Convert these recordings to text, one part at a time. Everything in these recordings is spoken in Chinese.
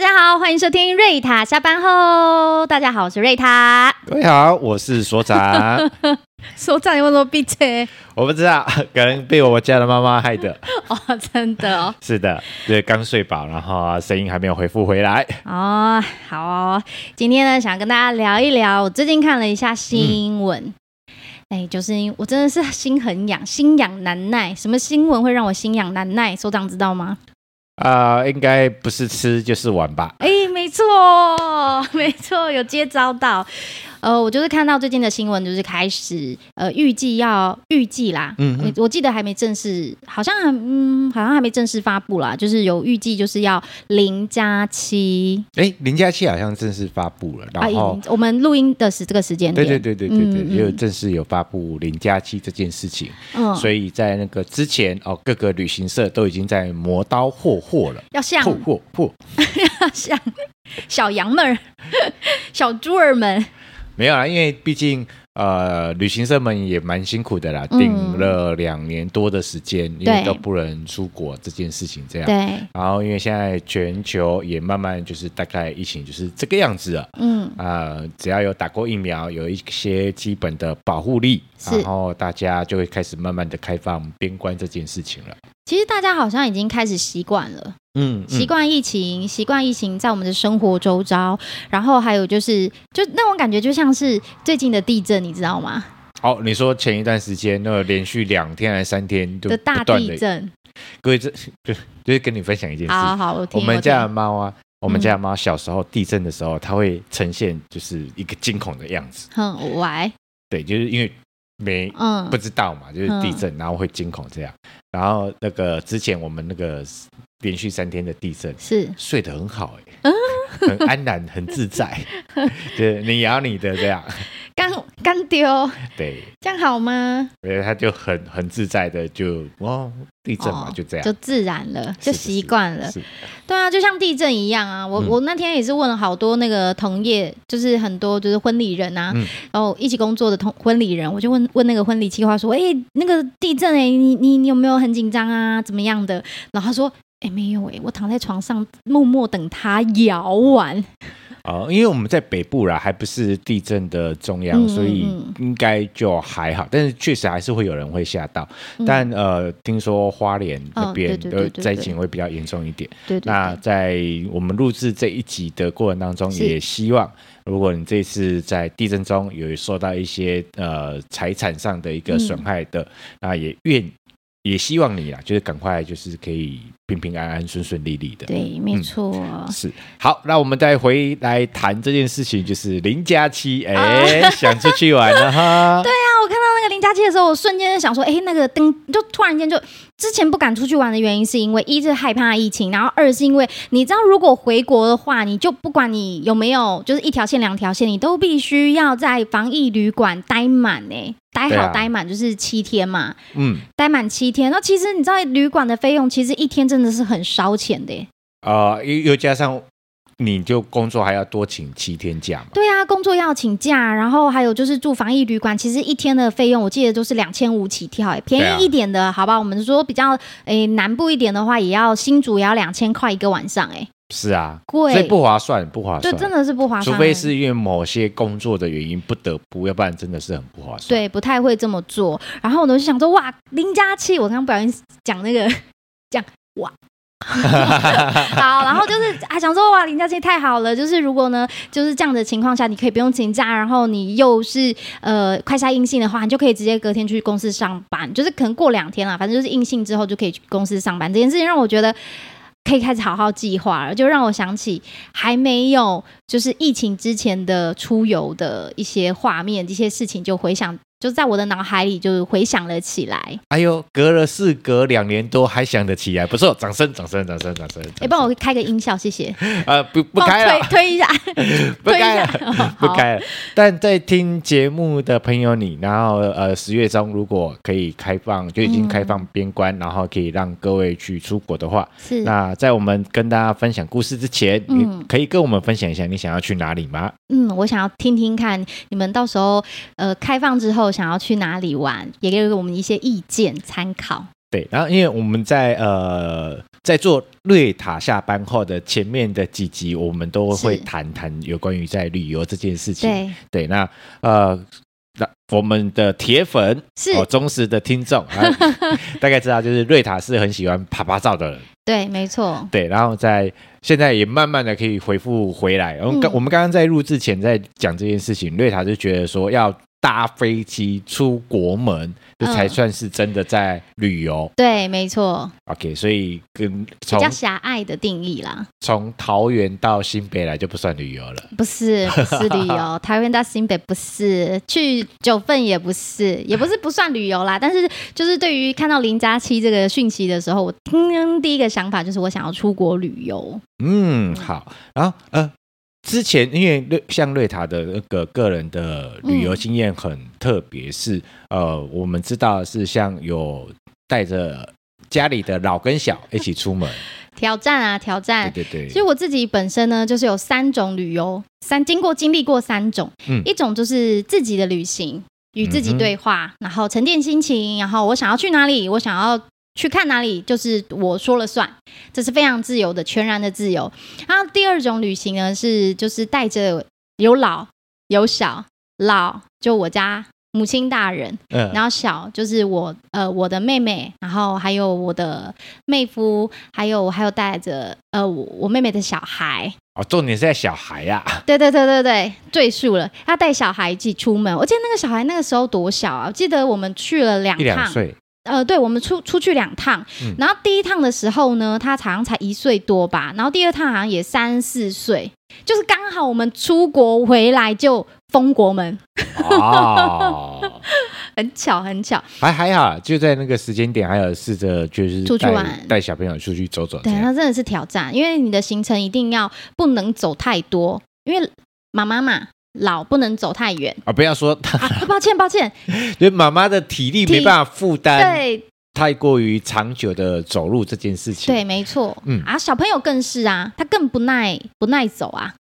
大家好，欢迎收听瑞塔下班后。大家好，我是瑞塔。各位好，我是所长。所长，你为什么闭嘴？我不知道，可能被我家的妈妈害的。哦，真的哦。是的，对，刚睡饱，然后声音还没有恢复回来。哦，好哦。今天呢，想跟大家聊一聊，我最近看了一下新闻。嗯哎，就是我真的是心很痒，心痒难耐。什么新闻会让我心痒难耐？所长知道吗？啊、呃，应该不是吃就是玩吧？哎，没错，没错，有接招到。呃，我就是看到最近的新闻，就是开始呃，预计要预计啦，嗯哼，我记得还没正式，好像嗯，好像还没正式发布啦，就是有预计就是要零加七，哎，零加七好像正式发布了，然后、啊、我们录音的是这个时间点，对对对对对对，也有正式有发布零加七这件事情，嗯，所以在那个之前哦，各个旅行社都已经在磨刀霍霍了，要像霍霍霍，要像小羊们儿、小猪儿们。没有啦，因为毕竟呃，旅行社们也蛮辛苦的啦，订、嗯、了两年多的时间，因为都不能出国这件事情这样。对。然后因为现在全球也慢慢就是大概疫情就是这个样子了。嗯。啊、呃，只要有打过疫苗，有一些基本的保护力，是然后大家就会开始慢慢的开放边关这件事情了。其实大家好像已经开始习惯了。嗯，习惯疫情，习惯疫情在我们的生活周遭，然后还有就是，就那种感觉，就像是最近的地震，你知道吗？哦，你说前一段时间那个连续两天还是三天的大地震，各位这就 就是跟你分享一件事，好好，我们家的猫啊，我们家的猫小时候地震的时候，它会呈现就是一个惊恐的样子，很歪，对，就是因为。没，嗯，不知道嘛，就是地震，然后会惊恐这样。然后那个之前我们那个连续三天的地震，是。睡得很好哎，很安然，很自在，就是你咬你的这样。刚刚丢，对，这样好吗？对，他就很很自在的就哦，地震嘛，就这样，就自然了，就习惯了。对啊，就像地震一样啊。我我那天也是问了好多那个同业，就是很多就是婚礼人啊，然后一起工作的同婚礼人，我就问问那个婚礼企划说，哎，那个地震哎，你你你有没有很紧张啊？怎么样的？然后他说，哎，没有哎，我躺在床上默默等它摇完。哦，因为我们在北部啦，还不是地震的中央，嗯、所以应该就还好。但是确实还是会有人会吓到。嗯、但呃，听说花莲那边的灾情会比较严重一点。对，对，对，对，那在我们录制这一集的过程当中，也希望如果你这次在地震中有受到一些呃财产上的一个损害的，嗯、那也愿也希望你啊，就是赶快就是可以。平平安安、顺顺利利的，对，没错、嗯，是好。那我们再回来谈这件事情，就是零加七，哎，啊、想出去玩了哈？对啊，我看到那个零加七的时候，我瞬间就想说，哎，那个灯就突然间就之前不敢出去玩的原因，是因为一是害怕疫情，然后二是因为你知道，如果回国的话，你就不管你有没有，就是一条线、两条线，你都必须要在防疫旅馆待满呢。待好、啊、待满就是七天嘛，嗯，待满七天。那其实你知道，旅馆的费用其实一天真的是很烧钱的。啊、呃，又又加上你就工作还要多请七天假嘛？对啊，工作要请假，然后还有就是住防疫旅馆，其实一天的费用我记得都是两千五起跳。哎，便宜一点的，啊、好吧，我们说比较诶南部一点的话，也要新竹也要两千块一个晚上，哎。是啊，贵，所以不划算，不划算，对，真的是不划算。除非是因为某些工作的原因不得不，要不然真的是很不划算。对，不太会这么做。然后我就想说，哇，零加七，我刚刚不小心讲那个讲哇，好，然后就是啊，想说哇，林佳琪太好了，就是如果呢，就是这样的情况下，你可以不用请假，然后你又是呃快筛阴性的话，你就可以直接隔天去公司上班，就是可能过两天了，反正就是阴性之后就可以去公司上班。这件事情让我觉得。可以开始好好计划了，就让我想起还没有就是疫情之前的出游的一些画面，这些事情就回想。就在我的脑海里，就回想了起来。哎呦，隔了事隔两年多还想得起来，不错，掌声，掌声，掌声，掌声。哎，帮我开个音效，谢谢。呃，不，不开了，推推一下，不开了，不开了。但在听节目的朋友，你然后呃，十月中如果可以开放，就已经开放边关，然后可以让各位去出国的话，是。那在我们跟大家分享故事之前，你可以跟我们分享一下你想要去哪里吗？嗯，我想要听听看你们到时候呃开放之后。想要去哪里玩，也给我们一些意见参考。对，然后因为我们在呃在做瑞塔下班后的前面的几集，我们都会谈谈有关于在旅游这件事情。对对，那呃，那我们的铁粉是哦，忠实的听众，啊 大概知道就是瑞塔是很喜欢趴趴照的人。对，没错。对，然后在现在也慢慢的可以回复回来。然后刚、嗯、我们刚刚在录制前在讲这件事情，瑞塔就觉得说要搭飞机出国门。这才算是真的在旅游，嗯、对，没错。OK，所以跟比较狭隘的定义啦。从桃园到新北来就不算旅游了，不是，不是旅游。桃园到新北不是，去九份也不是，也不是不算旅游啦。但是就是对于看到零加七这个讯息的时候，我第一个想法就是我想要出国旅游。嗯，好，然后呃。之前因为瑞像瑞塔的那个个人的旅游经验很特别，是、嗯、呃，我们知道是像有带着家里的老跟小一起出门 挑战啊挑战，对对对。其实我自己本身呢，就是有三种旅游，三经过经历过三种，嗯，一种就是自己的旅行，与自己对话，嗯、然后沉淀心情，然后我想要去哪里，我想要。去看哪里就是我说了算，这是非常自由的，全然的自由。然后第二种旅行呢，是就是带着有老有小，老就我家母亲大人，嗯，然后小就是我呃我的妹妹，然后还有我的妹夫，还有我还有带着呃我，我妹妹的小孩。哦，重点是在小孩呀、啊。对对对对对，赘述了，他带小孩一起出门。我记得那个小孩那个时候多小啊？我记得我们去了两趟。一两岁。呃，对，我们出出去两趟，嗯，然后第一趟的时候呢，他好像才一岁多吧，然后第二趟好像也三四岁，就是刚好我们出国回来就封国门，哦，很巧很巧，还还好，就在那个时间点，还有试着就是出去玩，带小朋友出去走走，对，那真的是挑战，因为你的行程一定要不能走太多，因为妈妈嘛。老不能走太远啊！不要说他、啊，抱歉抱歉，因为妈妈的体力没办法负担，对，太过于长久的走路这件事情，对，没错，嗯啊，小朋友更是啊，他更不耐不耐走啊。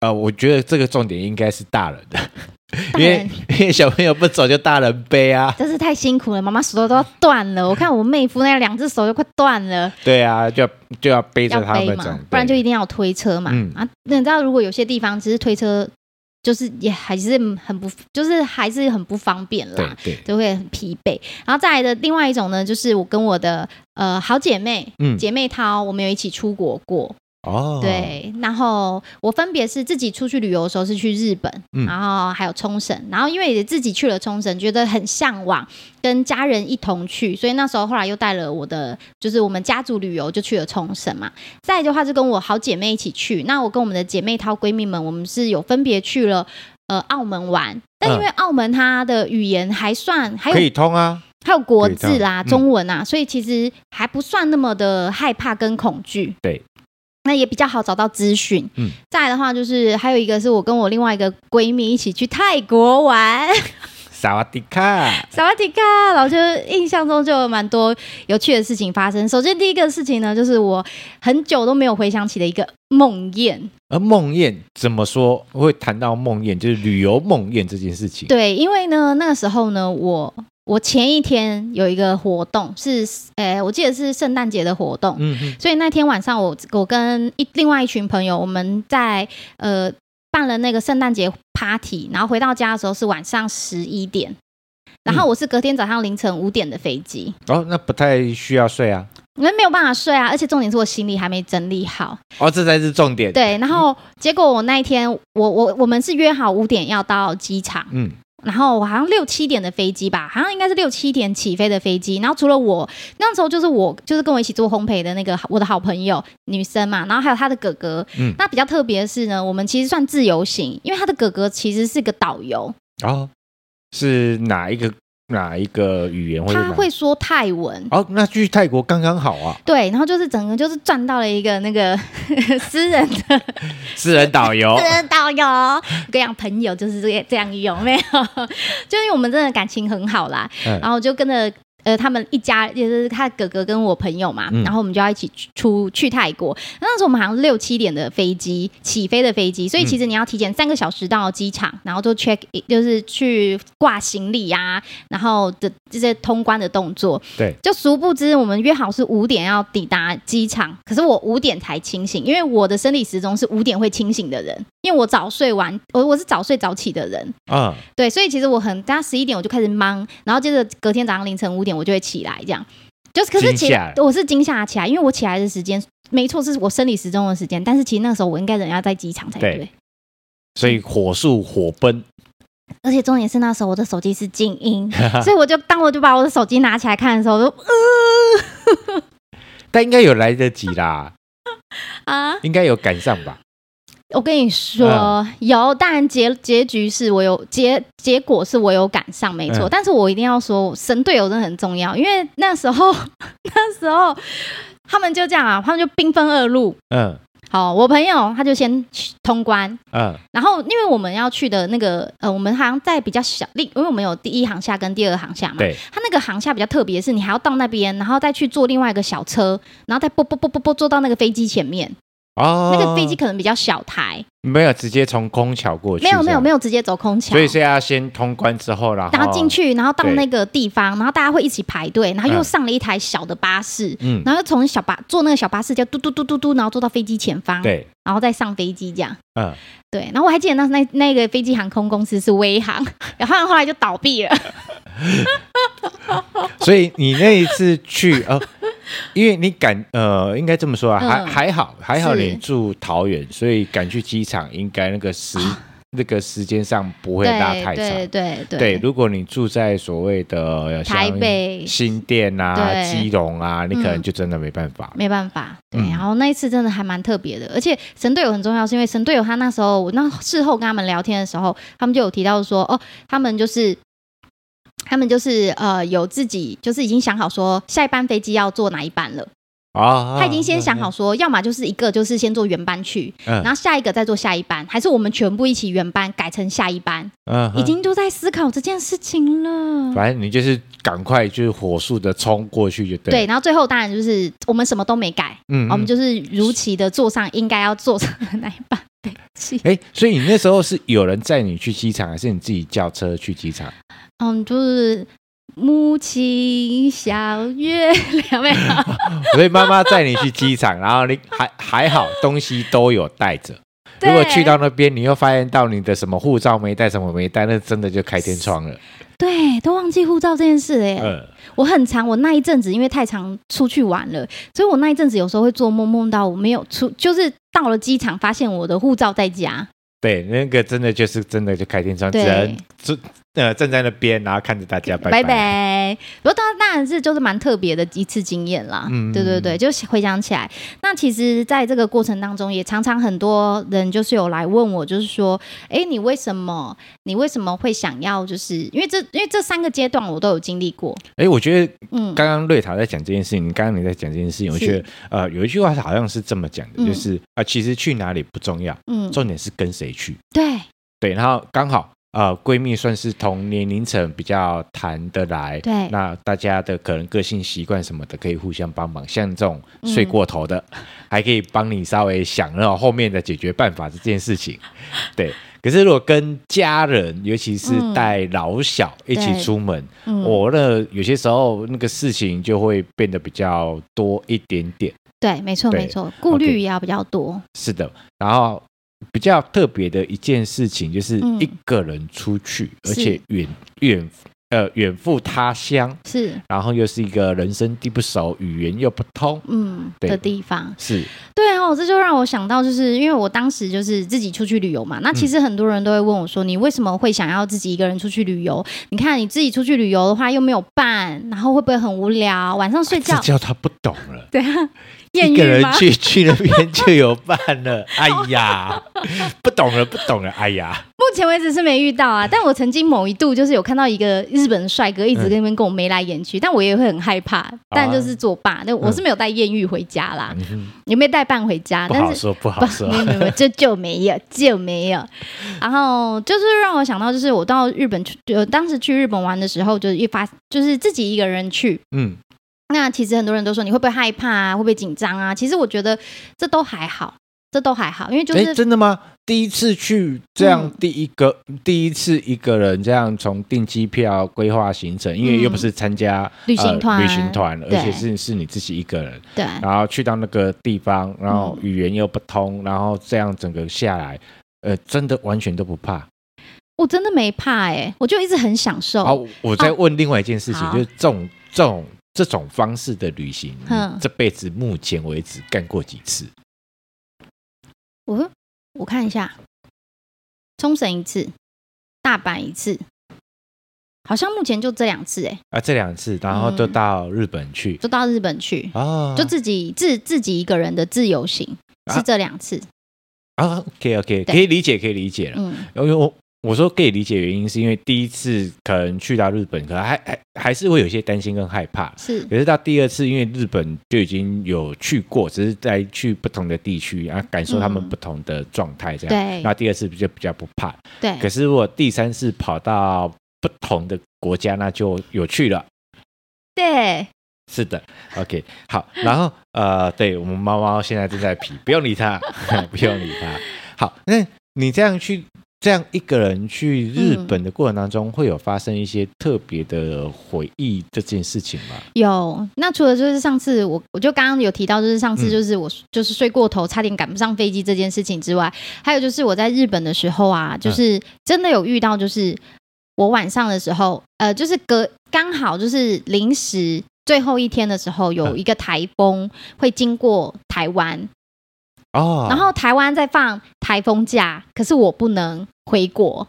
呃，我觉得这个重点应该是大人的，因为 因为小朋友不走就大人背啊，真是太辛苦了，妈妈手都都要断了。我看我妹夫那两只手就快断了。对啊，就要就要背着他们走，不然就一定要推车嘛。嗯啊，那你知道如果有些地方只是推车。就是也还是很不，就是还是很不方便啦，对，对，就会很疲惫。然后再来的另外一种呢，就是我跟我的呃好姐妹，嗯，姐妹淘，我们有一起出国过。哦，对，然后我分别是自己出去旅游的时候是去日本，嗯、然后还有冲绳，然后因为也自己去了冲绳，觉得很向往跟家人一同去，所以那时候后来又带了我的，就是我们家族旅游就去了冲绳嘛。再来的话就跟我好姐妹一起去，那我跟我们的姐妹淘闺蜜们，我们是有分别去了呃澳门玩，但因为澳门它的语言还算还有可以通啊，还有国字啦、中文啊，所以其实还不算那么的害怕跟恐惧。对。那也比较好找到资讯。嗯，再来的话就是还有一个是我跟我另外一个闺蜜一起去泰国玩。萨瓦迪卡，萨瓦迪卡，然后就印象中就有蛮多有趣的事情发生。首先第一个事情呢，就是我很久都没有回想起的一个梦魇。而梦魇怎么说会谈到梦魇，就是旅游梦魇这件事情。对，因为呢那个时候呢我。我前一天有一个活动，是，诶，我记得是圣诞节的活动，嗯嗯，所以那天晚上我我跟一另外一群朋友，我们在呃办了那个圣诞节 party，然后回到家的时候是晚上十一点，然后我是隔天早上凌晨五点的飞机，哦，那不太需要睡啊，那没有办法睡啊，而且重点是我行李还没整理好，哦，这才是重点，对，然后结果我那一天，我我我们是约好五点要到机场，嗯。然后我好像六七点的飞机吧，好像应该是六七点起飞的飞机。然后除了我那时候就是我就是跟我一起做烘焙的那个我的好朋友女生嘛，然后还有她的哥哥。嗯，那比较特别的是呢，我们其实算自由行，因为她的哥哥其实是个导游。哦，是哪一个？哪一个语言会？他会说泰文。哦，那去泰国刚刚好啊。对，然后就是整个就是赚到了一个那个 私人的 私人导游，私人导游，各样朋友就是这样这样有没有？就因为我们真的感情很好啦，嗯、然后就跟着呃，他们一家就是他哥哥跟我朋友嘛，嗯、然后我们就要一起出去泰国。那时候我们好像六七点的飞机起飞的飞机，所以其实你要提前三个小时到机场，然后就 check 就是去挂行李呀、啊，然后的这些通关的动作。对，就殊不知我们约好是五点要抵达机场，可是我五点才清醒，因为我的生理时钟是五点会清醒的人，因为我早睡完，我我是早睡早起的人啊，对，所以其实我很大家十一点我就开始忙，然后接着隔天早上凌晨五点。我就会起来，这样就是。可是起来，我是惊吓起来，因为我起来的时间没错，是我生理时钟的时间。但是其实那时候我应该人要在机场才对，对。所以火速火奔，而且重点是那时候我的手机是静音，所以我就当我就把我的手机拿起来看的时候，我就呃，但应该有来得及啦，啊，应该有赶上吧。我跟你说，嗯、有，当然结结局是我有结结果是我有赶上，没错。嗯、但是我一定要说，神队友真的很重要，因为那时候 那时候他们就这样啊，他们就兵分二路。嗯，好，我朋友他就先通关。嗯，然后因为我们要去的那个呃，我们好像在比较小，另因为我们有第一航厦跟第二航厦嘛。对。他那个航厦比较特别，是你还要到那边，然后再去坐另外一个小车，然后再啵啵啵啵啵坐到那个飞机前面。哦，那个飞机可能比较小台，没有直接从空桥过去，没有没有没有直接走空桥，所以是要先通关之后，然后然后进去，然后到那个地方，然后大家会一起排队，然后又上了一台小的巴士，嗯，然后从小巴坐那个小巴士，就嘟嘟嘟嘟嘟，然后坐到飞机前方，对，然后再上飞机这样，嗯，对，然后我还记得那那那个飞机航空公司是威航，然后后来就倒闭了，所以你那一次去呃。因为你赶呃，应该这么说啊，嗯、还还好还好，你住桃园，所以赶去机场应该那个时、啊、那个时间上不会拉太长。对对对，对，对，如果你住在所谓的台北新店啊、基隆啊，你可能就真的没办法。没办法，对。然后那一次真的还蛮特别的，而且神队友很重要，是因为神队友他那时候我那事后跟他们聊天的时候，他们就有提到说，哦，他们就是。他们就是呃有自己就是已经想好说下一班飞机要坐哪一班了。啊，他已经先想好说，要么就是一个就是先坐原班去，然后下一个再坐下一班，还是我们全部一起原班改成下一班，嗯，已经都在思考这件事情了。反正你就是赶快就是火速的冲过去就对。对，然后最后当然就是我们什么都没改，嗯，我们就是如期的坐上应该要坐上的那一班哎，所以你那时候是有人载你去机场，还是你自己叫车去机场？嗯，就是母亲小月亮，没有。所以妈妈载你去机场，然后你还 还好，东西都有带着。如果去到那边，你又发现到你的什么护照没带，什么没带，那真的就开天窗了。对，都忘记护照这件事哎。嗯。我很常，我那一阵子因为太常出去玩了，所以我那一阵子有时候会做梦，梦到我没有出，就是到了机场发现我的护照在家。对，那个真的就是真的就开天窗，只能就。呃，站在那边，然后看着大家拜拜。拜拜。不过当然，当然是就是蛮特别的一次经验啦。嗯，对对对，就回想起来，那其实在这个过程当中，也常常很多人就是有来问我，就是说，哎，你为什么，你为什么会想要？就是因为这，因为这三个阶段我都有经历过。哎，我觉得，嗯，刚刚瑞塔在讲这件事情，刚刚你在讲这件事情，我觉得，呃，有一句话好像是这么讲的，就是啊，其实去哪里不重要，嗯，重点是跟谁去。对对，然后刚好。呃，闺蜜算是同年龄层比较谈得来，对，那大家的可能个性习惯什么的可以互相帮忙。像这种睡过头的，嗯、还可以帮你稍微想到后面的解决办法这件事情。对，可是如果跟家人，尤其是带老小一起出门，我、嗯、那有些时候那个事情就会变得比较多一点点。对，没错，没错，顾虑也要比较多。是的，然后。比较特别的一件事情，就是一个人出去，嗯、而且远远呃远赴他乡，是，然后又是一个人生地不熟，语言又不通，嗯对。的地方，是。对哦，这就让我想到，就是因为我当时就是自己出去旅游嘛，那其实很多人都会问我说，你为什么会想要自己一个人出去旅游？你看你自己出去旅游的话，又没有伴，然后会不会很无聊？晚上睡觉，这叫他不懂了，对啊。一个人去 去那边就有伴了，哎呀，不懂了，不懂了，哎呀。目前为止是没遇到啊，但我曾经某一度就是有看到一个日本帅哥一直跟那边跟我眉来眼去，嗯、但我也会很害怕，但就是作罢。那、啊、我是没有带艳遇回家啦，嗯、也没带伴回家，不好说，不好说，没有没有，这就没有就没有。然后就是让我想到，就是我到日本去，就当时去日本玩的时候，就是一发就是自己一个人去，嗯。那其实很多人都说你会不会害怕啊？会不会紧张啊？其实我觉得这都还好，这都还好，因为就是真的吗？第一次去这样，第一个、嗯、第一次一个人这样从订机票、规划行程，因为又不是参加、嗯、旅行团、呃，旅行团，而且是是你自己一个人，对，然后去到那个地方，然后语言又不通，然后这样整个下来，呃，真的完全都不怕。我真的没怕哎、欸，我就一直很享受。好，我再问另外一件事情，就是这种这种。这种方式的旅行，这辈子目前为止干过几次？我我看一下，冲绳一次，大阪一次，好像目前就这两次哎、欸。啊，这两次，然后都到日本去，就到日本去啊，就自己自自己一个人的自由行，是这两次啊。啊，OK OK，可以理解，可以理解了。嗯，因为我。我说可以理解原因，是因为第一次可能去到日本，可能还还还是会有一些担心跟害怕。是，可是到第二次，因为日本就已经有去过，只是在去不同的地区啊，感受他们不同的状态这样。对。那第二次就比较不怕。对。可是如果第三次跑到不同的国家，那就有趣了。对。是的。OK，好。然后呃，对我们猫猫现在正在皮，不用理它，不用理它。好，那你这样去。这样一个人去日本的过程当中，嗯、会有发生一些特别的回忆这件事情吗？有，那除了就是上次我我就刚刚有提到，就是上次就是我就是睡过头，差点赶不上飞机这件事情之外，还有就是我在日本的时候啊，就是真的有遇到，就是我晚上的时候，呃，就是隔刚好就是临时最后一天的时候，有一个台风会经过台湾。哦，然后台湾在放台风假，可是我不能回国。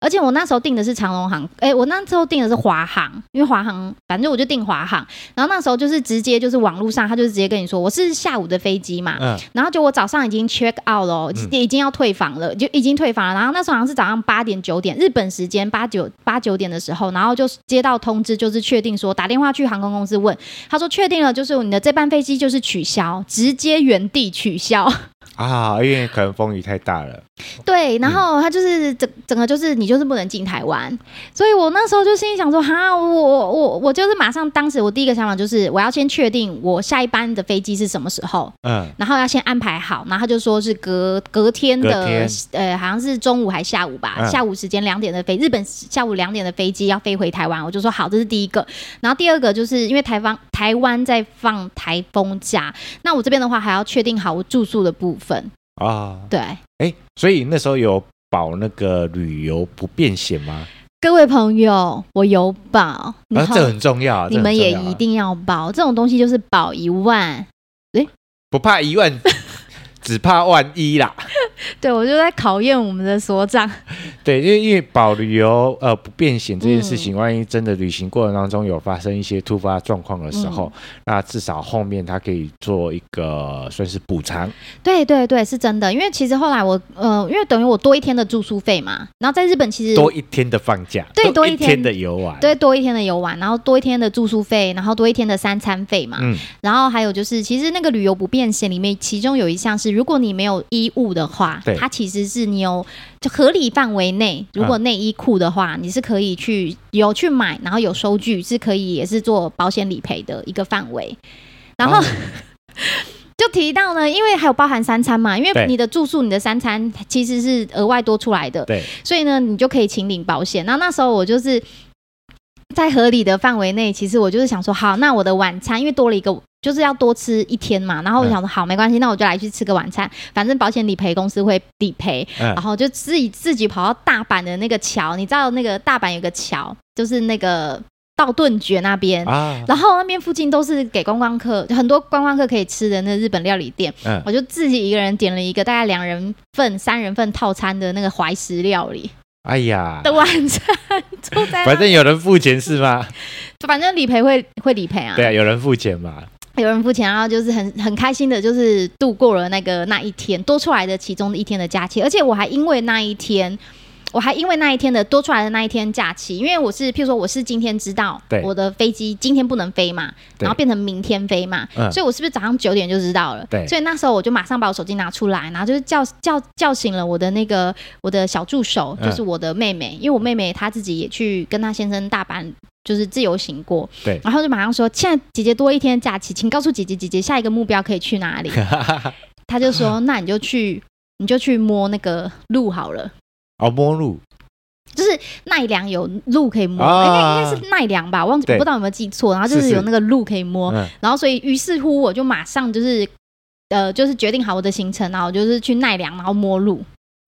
而且我那时候订的是长龙航，哎，我那时候订的是华航，因为华航反正我就订华航。然后那时候就是直接就是网络上，他就直接跟你说我是下午的飞机嘛，嗯，然后就我早上已经 check out 了，已经要退房了，就已经退房了。然后那时候好像是早上八点九点日本时间八九八九点的时候，然后就接到通知，就是确定说打电话去航空公司问，他说确定了，就是你的这班飞机就是取消，直接原地取消。啊，因为可能风雨太大了。对，然后他就是整整个就是你就是不能进台湾，所以我那时候就心里想说，哈，我我我就是马上当时我第一个想法就是我要先确定我下一班的飞机是什么时候，嗯，然后要先安排好，然后他就说是隔隔天的，天呃，好像是中午还下午吧，嗯、下午时间两点的飞，日本下午两点的飞机要飞回台湾，我就说好，这是第一个，然后第二个就是因为台湾台湾在放台风假，那我这边的话还要确定好我住宿的部分。啊，对，哎，所以那时候有保那个旅游不便险吗？各位朋友，我有保，这很重要，你们也一定要保。这种东西就是保一万，哎，不怕一万。只怕万一啦，对，我就在考验我们的所长。对，因为因为保旅游呃不便险这件事情，嗯、万一真的旅行过程当中有发生一些突发状况的时候，嗯、那至少后面他可以做一个算是补偿。对对对，是真的。因为其实后来我呃，因为等于我多一天的住宿费嘛，然后在日本其实多一天的放假，对，多一天，多一天的游玩，对，多一天的游玩，然后多一天的住宿费，然后多一天的三餐费嘛。嗯，然后还有就是，其实那个旅游不便险里面，其中有一项是。如果你没有衣物的话，对。它其实是你有就合理范围内，如果内衣裤的话，嗯、你是可以去有去买，然后有收据是可以也是做保险理赔的一个范围。然后、哦、就提到呢，因为还有包含三餐嘛，因为你的住宿、你的三餐其实是额外多出来的，对，所以呢，你就可以请领保险。那那时候我就是在合理的范围内，其实我就是想说，好，那我的晚餐因为多了一个。就是要多吃一天嘛，然后我想说好，没关系，那我就来去吃个晚餐，反正保险理赔公司会理赔，然后就自己自己跑到大阪的那个桥，你知道那个大阪有个桥，就是那个道顿崛那边，然后那边附近都是给观光客，很多观光客可以吃的那日本料理店，我就自己一个人点了一个大概两人份、三人份套餐的那个怀石料理。哎呀，的晚餐，反正有人付钱是吗？反正理赔会会理赔啊。对啊，有人付钱嘛。有人付钱，然后就是很很开心的，就是度过了那个那一天多出来的其中的一天的假期，而且我还因为那一天，我还因为那一天的多出来的那一天假期，因为我是譬如说我是今天知道我的飞机今天不能飞嘛，然后变成明天飞嘛，所以我是不是早上九点就知道了？对，所以那时候我就马上把我手机拿出来，然后就是叫叫叫醒了我的那个我的小助手，就是我的妹妹，因为我妹妹她自己也去跟她先生大阪就是自由行过，对，然后就马上说，现在姐姐多一天假期，请告诉姐姐姐姐下一个目标可以去哪里？她就说，那你就去。你就去摸那个路好了。哦，摸鹿，就是奈良有鹿可以摸，应该应该是奈良吧，忘记不知道有没有记错。然后就是有那个鹿可以摸，然后所以于是乎我就马上就是呃，就是决定好我的行程，然后就是去奈良，然后摸路。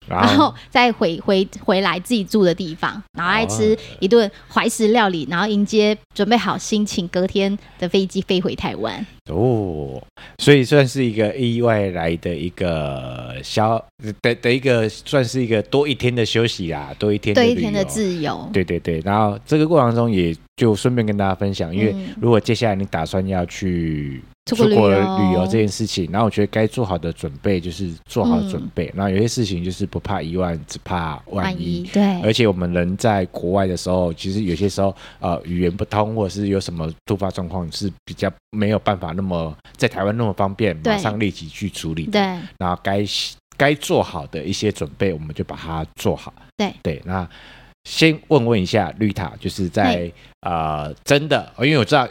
然后再回回回来自己住的地方，然后来吃一顿怀石料理，然后迎接准备好心情，隔天的飞机飞回台湾。哦，所以算是一个意外来的一个消的的一个，算是一个多一天的休息啦，多一天多一天的自由。对对对，然后这个过程中也就顺便跟大家分享，因为如果接下来你打算要去。出国旅游这件事情，然后我觉得该做好的准备就是做好准备。然后有些事情就是不怕一万，只怕万一。对，而且我们人在国外的时候，其实有些时候呃语言不通，或者是有什么突发状况，是比较没有办法那么在台湾那么方便，马上立即去处理。对，然后该该做好的一些准备，我们就把它做好。对对，那先问问一下绿塔，就是在呃真的，因为我知道。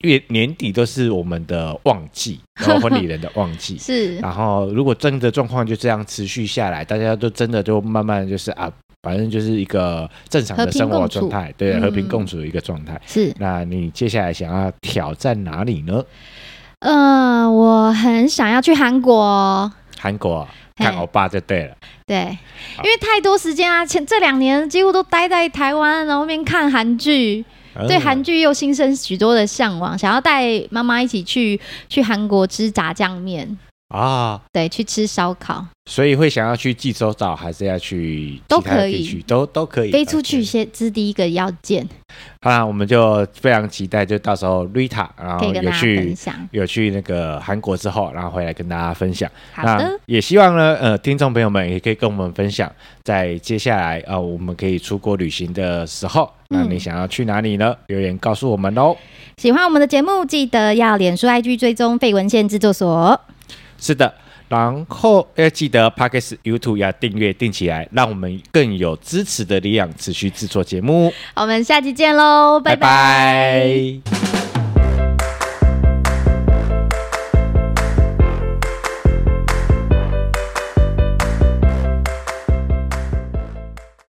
月年底都是我们的旺季，然后婚礼人的旺季 是。然后如果真的状况就这样持续下来，大家都真的就慢慢就是啊，反正就是一个正常的生活状态，对，和平共处的一个状态。是。那你接下来想要挑战哪里呢？呃，我很想要去韩国。韩国看欧巴就对了。对，因为太多时间啊，前这两年几乎都待在台湾，然后面看韩剧。对韩剧又心生许多的向往，想要带妈妈一起去去韩国吃炸酱面。啊，对，去吃烧烤。所以会想要去济州岛，还是要去都可以，都都可以飞出去先，这是第一个要件。好啦，我们就非常期待，就到时候 Rita 然后有去有去那个韩国之后，然后回来跟大家分享。好的，也希望呢，呃，听众朋友们也可以跟我们分享，在接下来啊、呃，我们可以出国旅行的时候，那你想要去哪里呢？留言告诉我们哦。喜欢我们的节目，记得要脸书 IG 追踪废文献制作所。是的。然后要记得 Podcast YouTube 要订阅订起来，让我们更有支持的力量，持续制作节目。我们下期见喽，拜拜。拜拜。